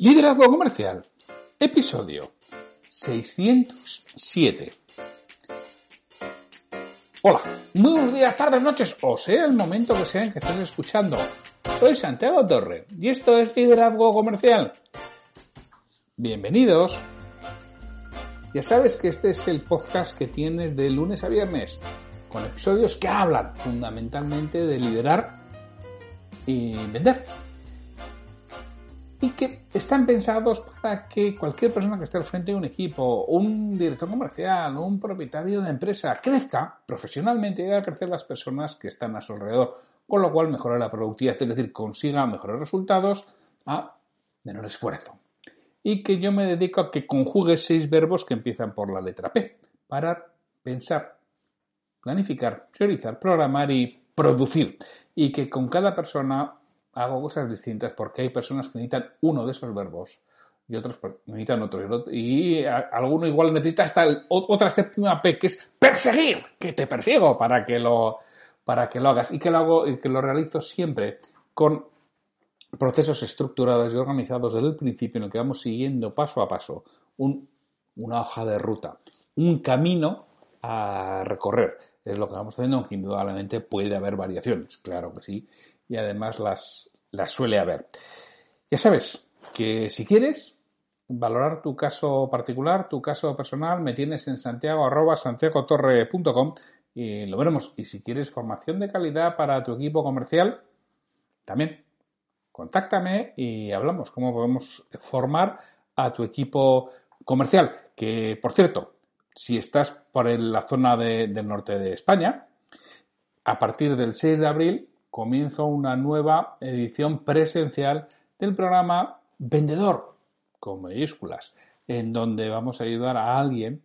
Liderazgo Comercial, episodio 607. Hola, muy buenos días, tardes, noches, o sea el momento que sea en que estés escuchando. Soy Santiago Torre y esto es Liderazgo Comercial. Bienvenidos. Ya sabes que este es el podcast que tienes de lunes a viernes, con episodios que hablan fundamentalmente de liderar y vender y que están pensados para que cualquier persona que esté al frente de un equipo, un director comercial, un propietario de empresa, crezca profesionalmente y haga crecer las personas que están a su alrededor, con lo cual mejora la productividad, es decir, consiga mejores resultados a menor esfuerzo. Y que yo me dedico a que conjugue seis verbos que empiezan por la letra P para pensar, planificar, priorizar, programar y producir. Y que con cada persona hago cosas distintas porque hay personas que necesitan uno de esos verbos y otros necesitan otro. Y alguno igual necesita hasta otra séptima P, que es perseguir, que te persigo para que lo, para que lo hagas. Y que lo hago y que lo realizo siempre con procesos estructurados y organizados desde el principio en el que vamos siguiendo paso a paso una hoja de ruta, un camino a recorrer. Es lo que vamos haciendo, aunque indudablemente puede haber variaciones, claro que sí y además las, las suele haber. Ya sabes que si quieres valorar tu caso particular, tu caso personal, me tienes en santiago arroba santiagotorre.com y lo veremos. Y si quieres formación de calidad para tu equipo comercial, también contáctame y hablamos cómo podemos formar a tu equipo comercial. Que, por cierto, si estás por la zona del norte de España, a partir del 6 de abril comienzo una nueva edición presencial del programa Vendedor, con mayúsculas, en donde vamos a ayudar a alguien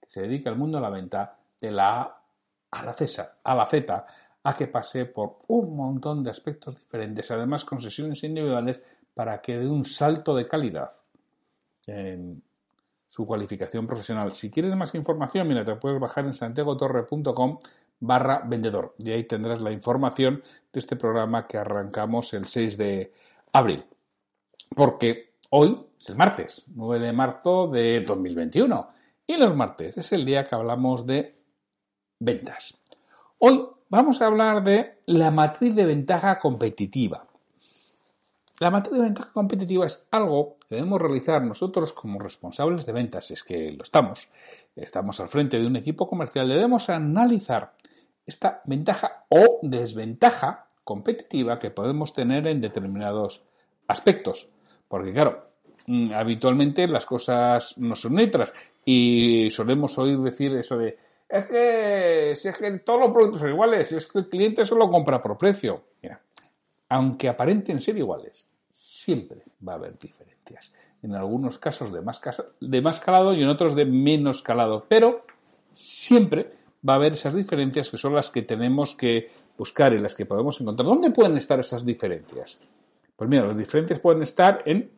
que se dedica al mundo de la venta de la A a la, C, a la Z a que pase por un montón de aspectos diferentes, además con sesiones individuales para que dé un salto de calidad en su cualificación profesional. Si quieres más información, mira, te puedes bajar en santiagotorre.com barra vendedor. Y ahí tendrás la información de este programa que arrancamos el 6 de abril. Porque hoy es el martes, 9 de marzo de 2021. Y los martes es el día que hablamos de ventas. Hoy vamos a hablar de la matriz de ventaja competitiva. La matriz de ventaja competitiva es algo que debemos realizar nosotros como responsables de ventas, es que lo estamos, estamos al frente de un equipo comercial, debemos analizar esta ventaja o desventaja competitiva que podemos tener en determinados aspectos. Porque claro, mm, habitualmente las cosas no son neutras y solemos oír decir eso de es que, si es que todos los productos son iguales, es que el cliente solo compra por precio. Mira, aunque aparenten ser iguales, siempre va a haber diferencias. En algunos casos de más, de más calado y en otros de menos calado, pero siempre va a haber esas diferencias que son las que tenemos que buscar y las que podemos encontrar. ¿Dónde pueden estar esas diferencias? Pues mira, las diferencias pueden estar en,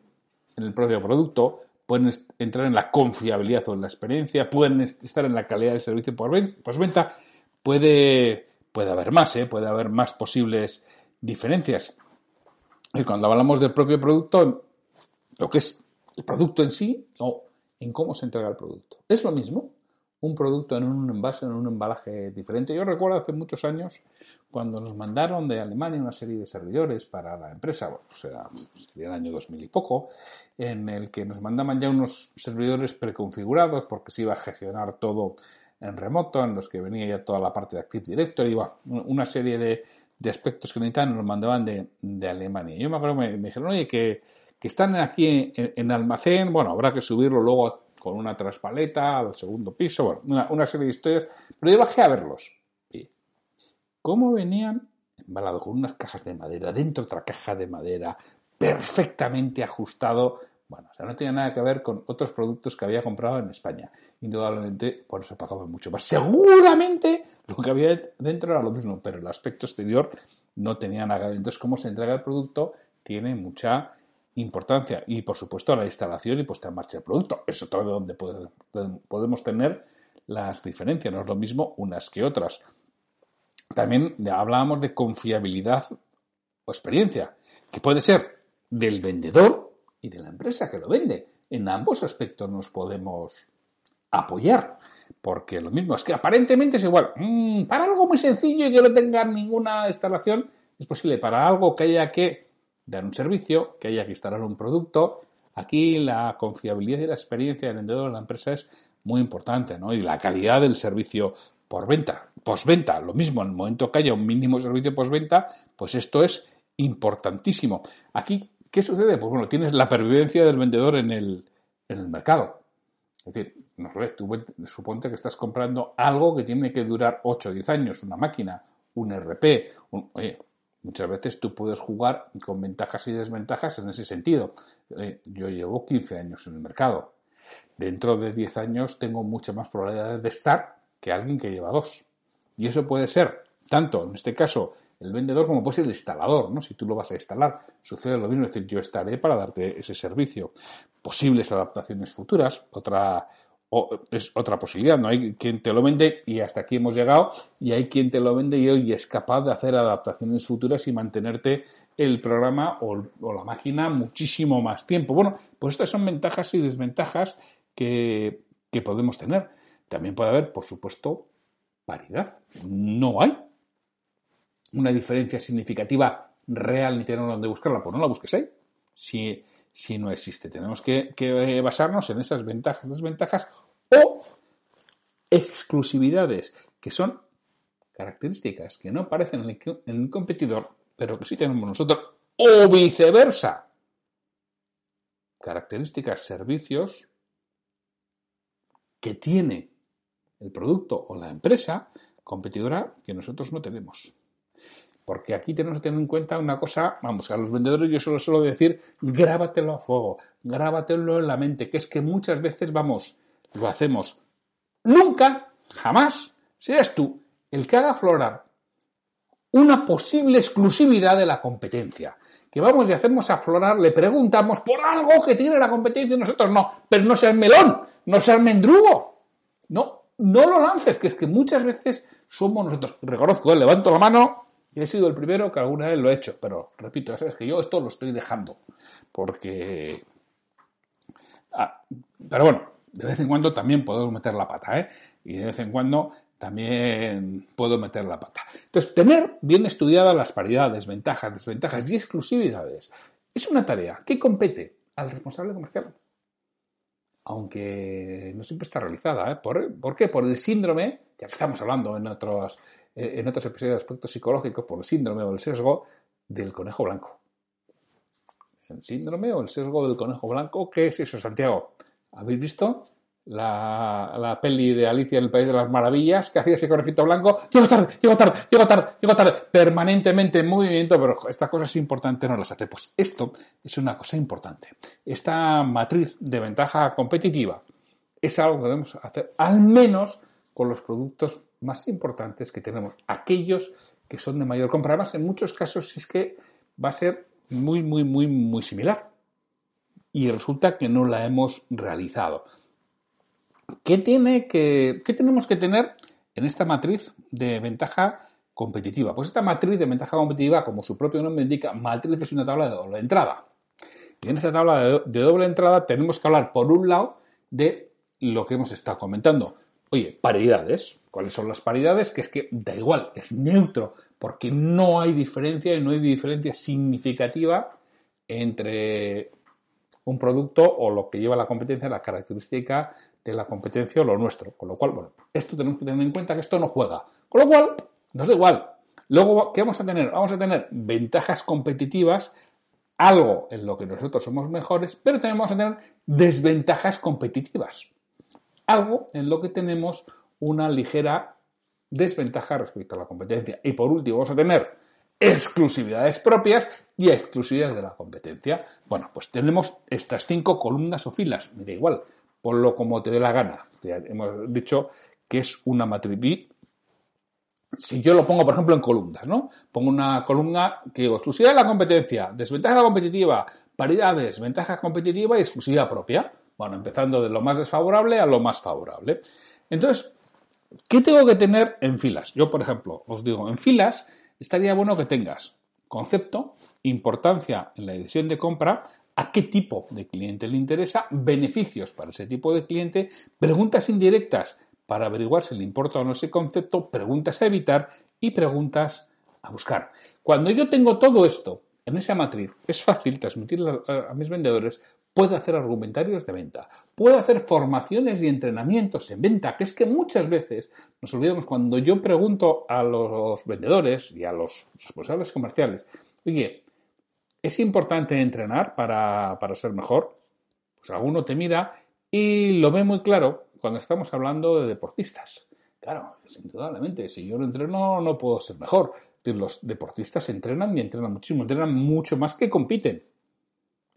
el propio producto, pueden entrar en la confiabilidad o en la experiencia, pueden estar en la calidad del servicio por venta, puede, puede haber más, ¿eh? puede haber más posibles diferencias. Y cuando hablamos del propio producto, lo que es el producto en sí o en cómo se entrega el producto. ¿Es lo mismo? Un producto en un envase, en un embalaje diferente. Yo recuerdo hace muchos años cuando nos mandaron de Alemania una serie de servidores para la empresa, bueno, pues era, el año 2000 y poco, en el que nos mandaban ya unos servidores preconfigurados porque se iba a gestionar todo en remoto, en los que venía ya toda la parte de Active Directory, una serie de, aspectos que necesitaban nos mandaban de, Alemania. Yo me acuerdo, me, me dijeron, oye, que, están aquí en, en, almacén, bueno, habrá que subirlo luego con una traspaleta al segundo piso, bueno, una, serie de historias, pero yo bajé a verlos. Y cómo venían embalados con unas cajas de madera, dentro otra caja de madera, perfectamente ajustado. Bueno, o sea, no tenía nada que ver con otros productos que había comprado en España. Indudablemente, por eso pagaba mucho más. Seguramente lo que había dentro era lo mismo, pero el aspecto exterior no tenía nada que ver. Entonces, cómo se entrega el producto tiene mucha importancia y por supuesto la instalación y puesta en marcha del producto. Eso todo donde podemos tener las diferencias, no es lo mismo unas que otras. También hablábamos de confiabilidad o experiencia, que puede ser del vendedor y de la empresa que lo vende. En ambos aspectos nos podemos apoyar. Porque lo mismo es que aparentemente es igual. Mm, para algo muy sencillo y que no tenga ninguna instalación, es posible. Para algo que haya que dar un servicio, que haya que instalar un producto, aquí la confiabilidad y la experiencia del vendedor de la empresa es muy importante, ¿no? Y la calidad del servicio por venta, postventa, lo mismo, en el momento que haya un mínimo servicio postventa, pues esto es importantísimo. Aquí, ¿qué sucede? Pues bueno, tienes la pervivencia del vendedor en el, en el mercado. Es decir, no tú suponte que estás comprando algo que tiene que durar 8 o 10 años, una máquina, un RP. oye, muchas veces tú puedes jugar con ventajas y desventajas en ese sentido. yo llevo 15 años en el mercado. Dentro de 10 años tengo muchas más probabilidades de estar que alguien que lleva dos. Y eso puede ser tanto, en este caso, el vendedor como puede ser el instalador, ¿no? Si tú lo vas a instalar, sucede lo mismo, es decir, yo estaré para darte ese servicio. Posibles adaptaciones futuras, otra, es otra posibilidad, no hay quien te lo vende y hasta aquí hemos llegado y hay quien te lo vende y hoy es capaz de hacer adaptaciones futuras y mantenerte el programa o, la máquina muchísimo más tiempo. Bueno, pues estas son ventajas y desventajas que, que podemos tener. También puede haber, por supuesto, paridad. No hay una diferencia significativa real ni tener donde buscarla, pues no la busques ahí. Si, si no existe, tenemos que, basarnos en esas ventajas, desventajas o exclusividades que son características que no aparecen en el competidor, pero que sí tenemos nosotros, o viceversa. Características, servicios que tiene el producto o la empresa competidora que nosotros no tenemos. Porque aquí tenemos que tener en cuenta una cosa, vamos, a los vendedores yo solo suelo decir, grábatelo a fuego, grábatelo en la mente, que es que muchas veces, vamos, lo hacemos. Nunca, jamás, seas tú el que haga aflorar una posible exclusividad de la competencia. Que vamos y hacemos aflorar, le preguntamos por algo que tiene la competencia y nosotros no. Pero no seas melón, no seas mendrugo. No, no lo lances, que es que muchas veces somos nosotros. Reconozco, ¿eh? levanto la mano y he sido el primero que alguna vez lo he hecho, pero repito, sabes que yo esto lo estoy dejando, porque... Ah, pero bueno, de vez en cuando también puedo meter la pata, ¿eh? Y de vez en cuando también puedo meter la pata. Entonces, tener bien estudiadas las paridades, ventajas, desventajas y exclusividades es una tarea que compete al responsable comercial. Aunque no siempre está realizada. ¿eh? ¿Por, ¿Por, qué? Por el síndrome, ya que estamos hablando en otros en otros episodios de aspectos psicológicos por el síndrome o el sesgo del conejo blanco. El síndrome o el sesgo del conejo blanco, ¿qué es eso, Santiago? ¿Habéis visto la, la, peli de Alicia en el País de las Maravillas, que hacía ese conejito blanco, llego tarde, llego tarde, llego tarde, llego tarde, permanentemente en movimiento, pero esta cosa es importante, no las hace. Pues esto es una cosa importante. Esta matriz de ventaja competitiva es algo que debemos hacer al menos con los productos más importantes que tenemos, aquellos que son de mayor compra. Además, en muchos casos es que va a ser muy, muy, muy, muy similar. Y resulta que no la hemos realizado. ¿Qué, tiene que, ¿Qué tenemos que tener en esta matriz de ventaja competitiva? Pues esta matriz de ventaja competitiva, como su propio nombre indica, matriz es una tabla de doble entrada. Y en esta tabla de doble entrada tenemos que hablar, por un lado, de lo que hemos estado comentando, Oye, paridades. ¿Cuáles son las paridades? Que es que da igual, es neutro, porque no hay diferencia y no hay diferencia significativa entre un producto o lo que lleva la competencia, la característica de la competencia o lo nuestro. Con lo cual, bueno, esto tenemos que tener en cuenta que esto no juega. Con lo cual, nos da igual. Luego, ¿qué vamos a tener? Vamos a tener ventajas competitivas, algo en lo que nosotros somos mejores, pero también vamos a tener desventajas competitivas algo en lo que tenemos una ligera desventaja respecto a la competencia. Y por último, vamos a tener exclusividades propias y exclusividades de la competencia. Bueno, pues tenemos estas cinco columnas o filas. Mira, igual, ponlo como te dé la gana. Ya hemos dicho que es una matriz. Si yo lo pongo, por ejemplo, en columnas, ¿no? Pongo una columna que digo exclusividad de la competencia, desventaja competitiva, paridades, ventaja competitiva y exclusividad propia. Bueno, empezando de lo más desfavorable a lo más favorable. Entonces, ¿qué tengo que tener en filas? Yo, por ejemplo, os digo, en filas estaría bueno que tengas concepto, importancia en la decisión de compra, a qué tipo de cliente le interesa, beneficios para ese tipo de cliente, preguntas indirectas para averiguar si le importa o no ese concepto, preguntas a evitar y preguntas a buscar. Cuando yo tengo todo esto en esa matriz, es fácil transmitir a mis vendedores, puedo hacer argumentarios de venta, puedo hacer formaciones y entrenamientos en venta, que es que muchas veces nos olvidamos cuando yo pregunto a los vendedores y a los responsables comerciales, oye, ¿es importante entrenar para, para ser mejor? Pues alguno te mira y lo ve muy claro cuando estamos hablando de deportistas. Claro, indudablemente, si yo no entreno no puedo ser mejor. Los deportistas entrenan y entrenan muchísimo, entrenan mucho más que compiten.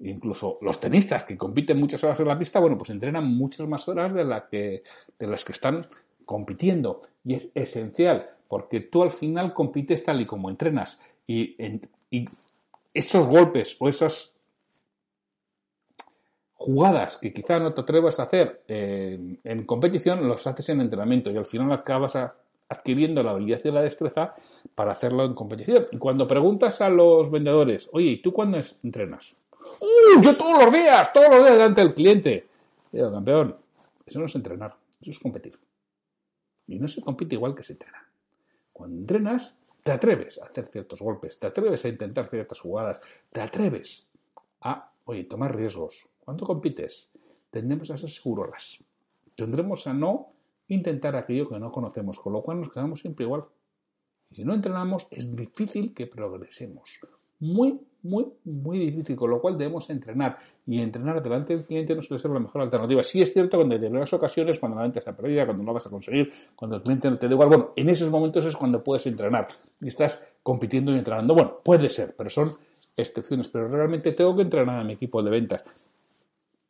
Incluso los tenistas que compiten muchas horas en la pista, bueno, pues entrenan muchas más horas de, las que están compitiendo. Y es esencial, porque tú al final compites tal y como entrenas. Y, esos golpes o esas jugadas que quizá no te atrevas a hacer en, competición, los haces en entrenamiento y al final acabas adquiriendo la habilidad y la destreza para hacerlo en competición. Y cuando preguntas a los vendedores, oye, ¿y tú cuándo entrenas? ¡Uh! Yo todos los días, todos los días delante del cliente. Digo, campeón, eso no es entrenar, eso es competir. Y no se compite igual que se entrena. Cuando entrenas, te atreves a hacer ciertos golpes, te atreves a intentar ciertas jugadas, te atreves a, oye, tomar riesgos, cuando compites, tendremos a ser segurolas. Tendremos a no intentar aquello que no conocemos, con lo cual nos quedamos siempre igual. Y si no entrenamos, es difícil que progresemos. Muy, muy, muy difícil, con lo cual debemos entrenar. Y entrenar delante del cliente no suele ser la mejor alternativa. Sí es cierto que en determinadas ocasiones, cuando la venta está perdida, cuando no vas a conseguir, cuando el cliente no te da igual, bueno, en esos momentos es cuando puedes entrenar y estás compitiendo y entrenando. Bueno, puede ser, pero son excepciones. Pero realmente tengo que entrenar a mi equipo de ventas.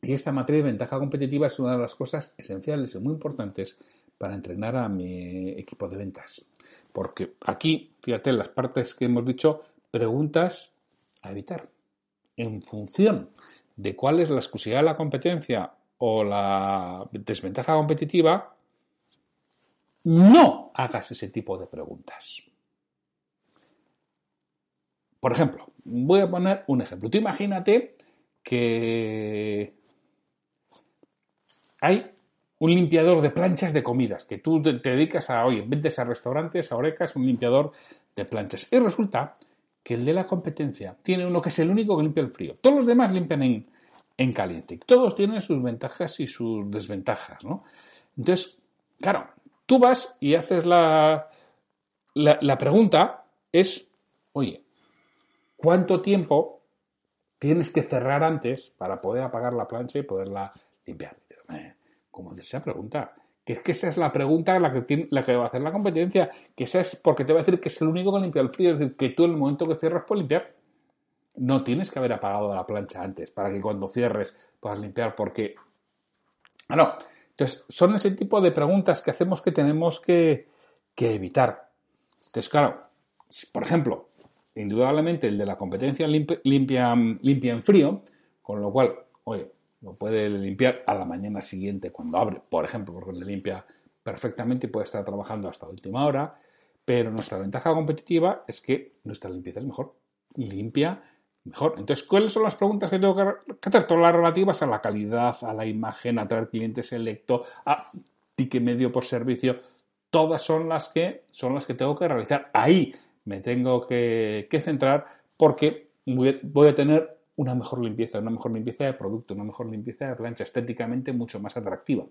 Y esta matriz de ventaja competitiva es una de las cosas esenciales y muy importantes para entrenar a mi equipo de ventas. Porque aquí, fíjate, las partes que hemos dicho, preguntas evitar. En función de cuál es la exclusividad de la competencia o la desventaja competitiva, no hagas ese tipo de preguntas. Por ejemplo, voy a poner un ejemplo. Tú imagínate que hay un limpiador de planchas de comidas, que tú te, dedicas a, oye, vendes a restaurantes, a orecas, un limpiador de planchas. Y resulta que el de la competencia tiene uno que es el único que limpia el frío. Todos los demás limpian en, en caliente. Todos tienen sus ventajas y sus desventajas, ¿no? Entonces, claro, tú vas y haces la, la, pregunta es, oye, ¿cuánto tiempo tienes que cerrar antes para poder apagar la plancha y poderla limpiar? como de esa pregunta. Que es que esa es la pregunta la que, tiene, la que va a hacer la competencia. Que esa es porque te va a decir que es el único que limpia el frío. Es decir, que tú en el momento que cierras puedes limpiar. No tienes que haber apagado la plancha antes para que cuando cierres puedas limpiar porque... Ah, no. Entonces, son ese tipo de preguntas que hacemos que tenemos que, que evitar. Entonces, claro, por ejemplo, indudablemente el de la competencia limpia, limpia, limpia en frío, con lo cual, oye, lo puede limpiar a la mañana siguiente cuando abre, por ejemplo, porque le limpia perfectamente y puede estar trabajando hasta última hora. Pero nuestra ventaja competitiva es que nuestra limpieza es mejor. Limpia mejor. Entonces, ¿cuáles son las preguntas que tengo que hacer? Todas las relativas a la calidad, a la imagen, a traer cliente selecto, a ticket medio por servicio. Todas son las que son las que tengo que realizar. Ahí me tengo que centrar porque voy a tener una mejor limpieza, una mejor limpieza de producto, una mejor limpieza de plancha, estéticamente mucho más atractiva.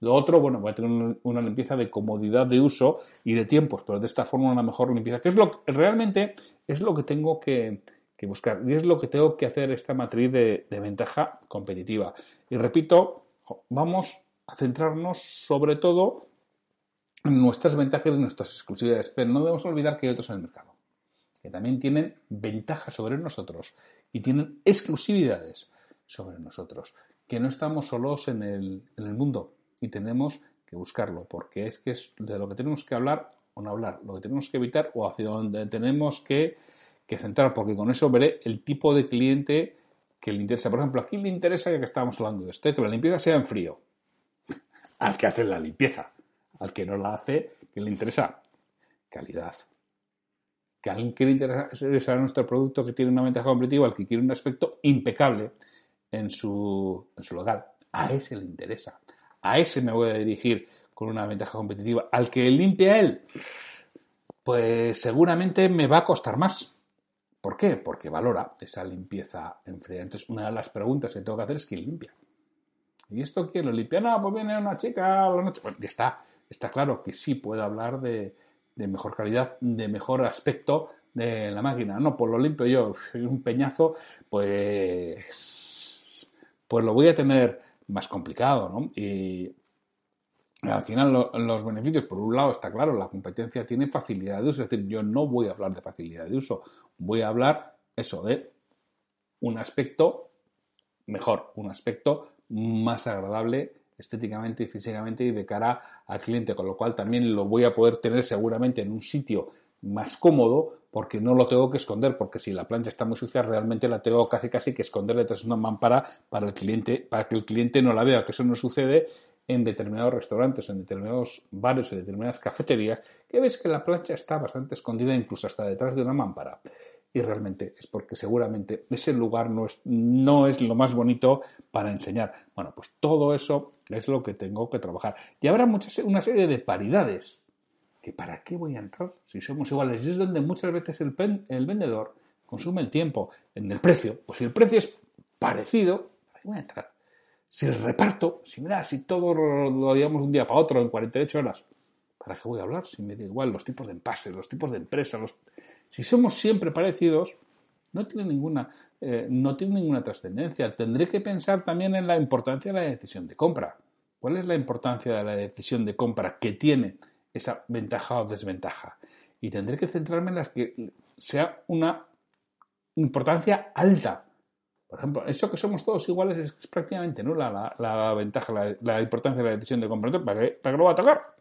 Lo otro, bueno, voy a tener una limpieza de comodidad de uso y de tiempos, pero de esta forma una mejor limpieza, que es lo que realmente es lo que tengo que, buscar y es lo que tengo que hacer esta matriz de, de ventaja competitiva. Y repito, vamos a centrarnos sobre todo en nuestras ventajas y nuestras exclusividades, pero no debemos olvidar que hay otros en el mercado que también tienen ventajas sobre nosotros y tienen exclusividades sobre nosotros, que no estamos solos en el, mundo y tenemos que buscarlo, porque es que es de lo que tenemos que hablar o no hablar, lo que tenemos que evitar o hacia donde tenemos que, centrar, porque con eso veré el tipo de cliente que le interesa. Por ejemplo, aquí le interesa que estábamos hablando de esto, que la limpieza sea en frío. Al que hace la limpieza, al que no la hace, que le interesa calidad, que alguien quiere interesar nuestro producto que tiene una ventaja competitiva, al que quiere un aspecto impecable, en su, en su local. A ese le interesa. A ese me voy a dirigir con una ventaja competitiva. Al que limpia él, pues seguramente me va a costar más. ¿Por qué? Porque valora esa limpieza en. Entonces, una de las preguntas que tengo que hacer es quién limpia. ¿Y esto quién lo limpia? No, pues viene una chica a la noche. Pues ya está. Está claro que sí puede hablar de, de mejor calidad, de mejor aspecto de la máquina. No, pues lo limpio yo. Un peñazo, pues, pues lo voy a tener más complicado, ¿no? Y al final los beneficios, por un lado, está claro, la competencia tiene facilidad de uso, es decir, yo no voy a hablar de facilidad de uso, voy a hablar eso de un aspecto mejor, un aspecto más agradable estéticamente y físicamente y de cara al cliente, con lo cual también lo voy a poder tener seguramente en un sitio más cómodo porque no lo tengo que esconder, porque si la plancha está muy sucia realmente la tengo casi casi que esconder detrás de una mampara para el cliente, para que el cliente no la vea, que eso no sucede en determinados restaurantes, en determinados bares, en determinadas cafeterías, que ves que la plancha está bastante escondida, incluso hasta detrás de una mámpara. Y realmente es porque seguramente ese lugar no es, no es lo más bonito para enseñar. Bueno, pues todo eso es lo que tengo que trabajar. Y habrá muchas, una serie de paridades. ¿Que ¿Para qué voy a entrar si somos iguales? Y es donde muchas veces el, el vendedor consume el tiempo en el precio. Pues si el precio es parecido, ¿para qué voy a entrar? Si el reparto, si mira, si todo lo digamos de un día para otro en 48 horas, ¿para qué voy a hablar? Si me da igual los tipos de empase, los tipos de empresa, los... si somos siempre parecidos, no tiene ninguna, eh, no tiene ninguna trascendencia. Tendré que pensar también en la importancia de la decisión de compra. ¿Cuál es la importancia de la decisión de compra que tiene esa ventaja o desventaja? Y tendré que centrarme en las que sea una importancia alta por ejemplo, eso que somos todos iguales es prácticamente nula la, ventaja, la, importancia de la decisión de compra. ¿para qué, ¿para lo voy a atacar?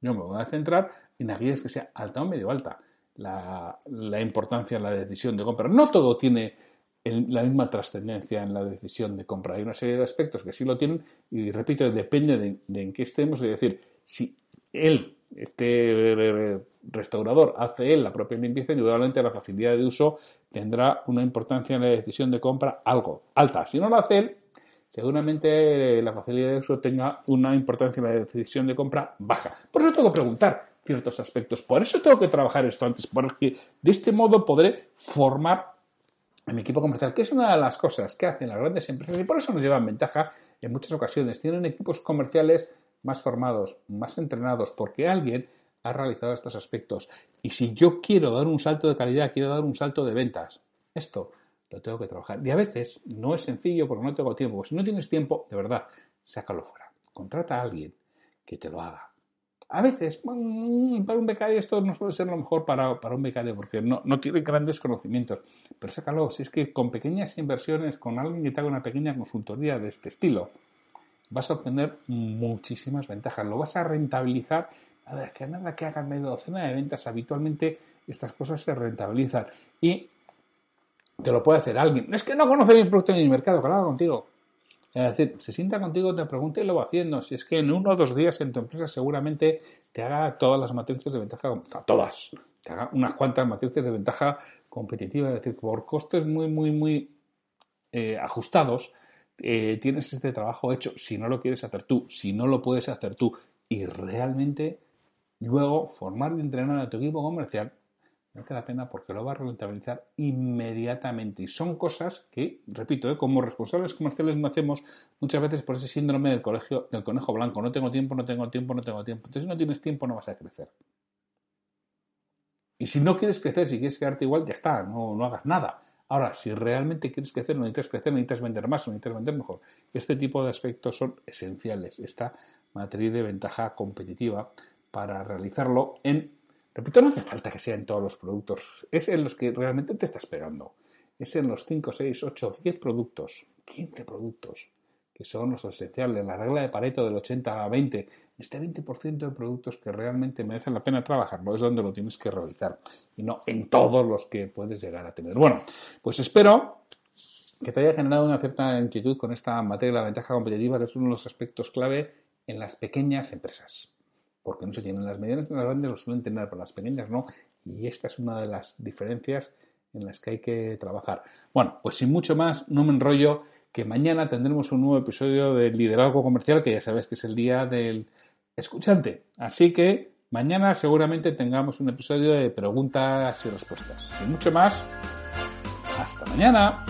Yo me voy a centrar en aquellas que sea alta o medio alta. La, importancia de la decisión de compra. No todo tiene la misma trascendencia en la decisión de compra. Hay una serie de aspectos que sí lo tienen y, repito, depende de, en qué estemos. Es decir, si él, este restaurador, hace él la propia limpieza, indudablemente la facilidad de uso tendrá una importancia en la decisión de compra algo alta. Si no lo hace él, seguramente la facilidad de uso tenga una importancia en la decisión de compra baja. Por eso tengo que preguntar ciertos aspectos. Por eso tengo que trabajar esto antes, porque de este modo podré formar a mi equipo comercial, que es una de las cosas que hacen las grandes empresas y por eso nos llevan ventaja en muchas ocasiones. Tienen equipos comerciales más formados, más entrenados, porque alguien ha realizado estos aspectos. Y si yo quiero dar un salto de calidad, quiero dar un salto de ventas, esto lo tengo que trabajar. Y a veces no es sencillo porque no tengo tiempo. Si no tienes tiempo, de verdad, sácalo fuera. Contrata a alguien que te lo haga. A veces, para un becario esto no suele ser lo mejor para, un becario porque no, no, tiene grandes conocimientos. Pero sácalo, si es que con pequeñas inversiones, con alguien que te haga una pequeña consultoría de este estilo, vas a obtener muchísimas ventajas. Lo vas a rentabilizar. Nada que, nada que hagan medio docena de ventas, habitualmente estas cosas se rentabilizan. Y te lo puede hacer alguien. No es que no conoce mi producto ni mi mercado, haga contigo. Es decir, se sienta contigo, te pregunte y lo va haciendo. Si es que en uno o dos días en tu empresa seguramente te haga todas las matrices de ventaja, todas, te haga unas cuantas matrices de ventaja competitiva, es decir, por costes muy, muy, muy eh, ajustados, eh, tienes este trabajo hecho, si no lo quieres hacer tú, si no lo puedes hacer tú, y realmente luego formar y entrenar a tu equipo comercial, merece la pena porque lo va a rentabilizar inmediatamente. Y son cosas que, repito, eh, como responsables comerciales no hacemos muchas veces por ese síndrome del, colegio, del conejo blanco. No tengo tiempo, no tengo tiempo, no tengo tiempo. Entonces, si no tienes tiempo, no vas a crecer. Y si no quieres crecer, si quieres quedarte igual, ya está, no, no hagas nada. Ahora, si realmente quieres crecer, no necesitas crecer, necesitas vender más, no necesitas vender mejor. Este tipo de aspectos son esenciales. Esta matriz de ventaja competitiva para realizarlo en, repito, no hace falta que sea en todos los productos, es en los que realmente te está esperando. Es en los 5, 6, 8, 10 productos, 15 productos que son los esenciales. La regla de Pareto del 80 a 20, este 20% de productos que realmente merecen la pena trabajarlo es donde lo tienes que realizar y no en todos los que puedes llegar a tener. Bueno, pues espero que te haya generado una cierta inquietud con esta materia la ventaja competitiva, que es uno de los aspectos clave en las pequeñas empresas porque no se tienen las medianas, las grandes lo suelen tener, pero las pequeñas no. Y esta es una de las diferencias en las que hay que trabajar. Bueno, pues sin mucho más, no me enrollo, que mañana tendremos un nuevo episodio del liderazgo comercial, que ya sabéis que es el día del escuchante. Así que mañana seguramente tengamos un episodio de preguntas y respuestas. Sin mucho más, hasta mañana.